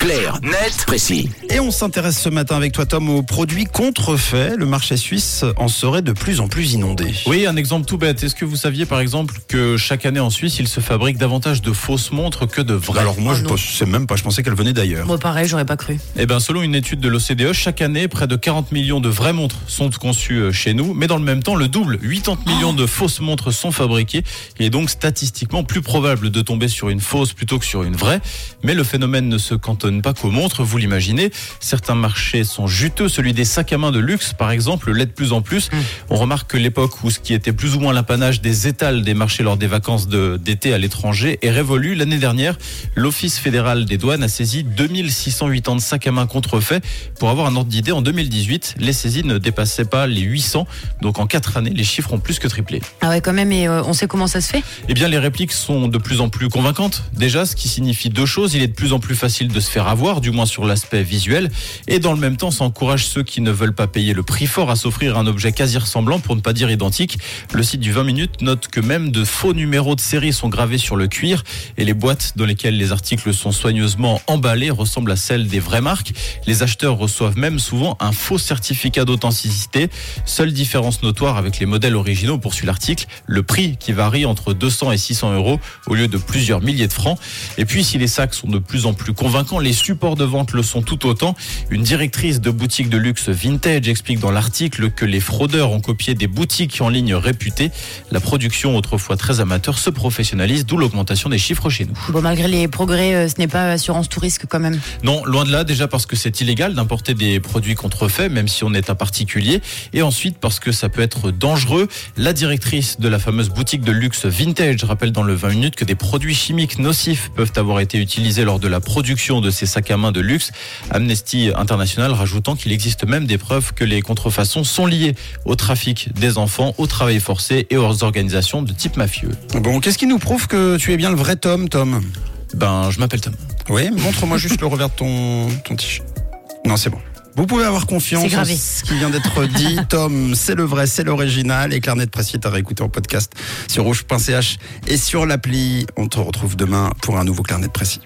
Clair, net, précis. Et on s'intéresse ce matin avec toi Tom aux produits contrefaits. Le marché suisse en serait de plus en plus inondé. Oui, un exemple tout bête. Est-ce que vous saviez par exemple que chaque année en Suisse, il se fabrique davantage de fausses montres que de vraies? Alors moi Oh je ne sais même pas, je pensais qu'elle venait d'ailleurs. Moi, pareil, j'aurais pas cru. Eh bien, selon une étude de l'OCDE, chaque année, près de 40 millions de vraies montres sont conçues euh, chez nous, mais dans le même temps, le double, 80 millions de fausses montres sont fabriquées. Il est donc statistiquement plus probable de tomber sur une fausse plutôt que sur une vraie. Mais le phénomène ne se cantonne pas qu'aux montres, vous l'imaginez. Certains marchés sont juteux, celui des sacs à main de luxe, par exemple, l'est de plus en plus. On remarque que l'époque où ce qui était plus ou moins l'apanage des étals des marchés lors des vacances de- d'été à l'étranger est révolue. L'année dernière, l'Office fédéral des douanes a saisi 2680 sacs à main contrefaits. Pour avoir un ordre d'idée, en 2018, les saisies ne dépassaient pas les 800. Donc en quatre années, les chiffres ont plus que triplé. Ah ouais, quand même, et euh, on sait comment ça se fait? Eh bien, les répliques sont de plus en plus convaincantes. Déjà, ce qui signifie deux choses. Il est de plus en plus facile de se faire avoir, du moins sur l'aspect visuel. Et dans le même temps, ça encourage ceux qui ne veulent pas payer le prix fort à s'offrir un objet quasi ressemblant, pour ne pas dire identique. Le site du 20 minutes note que même de faux numéros de série sont gravés sur le cuir et les boîtes dans lesquelles les articles sont soigneusement emballés ressemblent à celles des vraies marques. Les acheteurs reçoivent même souvent un faux certificat d'authenticité. Seule différence notoire avec les modèles originaux, poursuit l'article, le prix qui varie entre 200 et 600 euros au lieu de plusieurs milliers de francs. Et puis, si les sacs sont de plus en plus convaincants, les supports de vente le sont tout autant. Une directrice de boutique de luxe vintage explique dans l'article que les fraudeurs ont copié des boutiques en ligne réputées. La production, autrefois très amateur, se professionnalise, d'où l'augmentation des chiffres chez nous. Bon, malgré les progrès, euh, ce n'est pas assurance tout risque quand même. Non, loin de là, déjà parce que c'est illégal d'importer des produits contrefaits, même si on est un particulier, et ensuite parce que ça peut être dangereux. La directrice de la fameuse boutique de luxe Vintage rappelle dans le 20 minutes que des produits chimiques nocifs peuvent avoir été utilisés lors de la production de ces sacs à main de luxe. Amnesty International rajoutant qu'il existe même des preuves que les contrefaçons sont liées au trafic des enfants, au travail forcé et aux organisations de type mafieux. Bon, qu'est-ce qui nous prouve que tu es bien le vrai Tom, Tom? Ben, je m'appelle Tom. Oui, montre-moi juste le revers de ton, ton t-shirt. Non, c'est bon. Vous pouvez avoir confiance en ce qui vient d'être dit. Tom, c'est le vrai, c'est l'original. Et Clarnet Précis à réécouter en podcast sur rouge.ch et sur l'appli. On te retrouve demain pour un nouveau Clarnet Précis.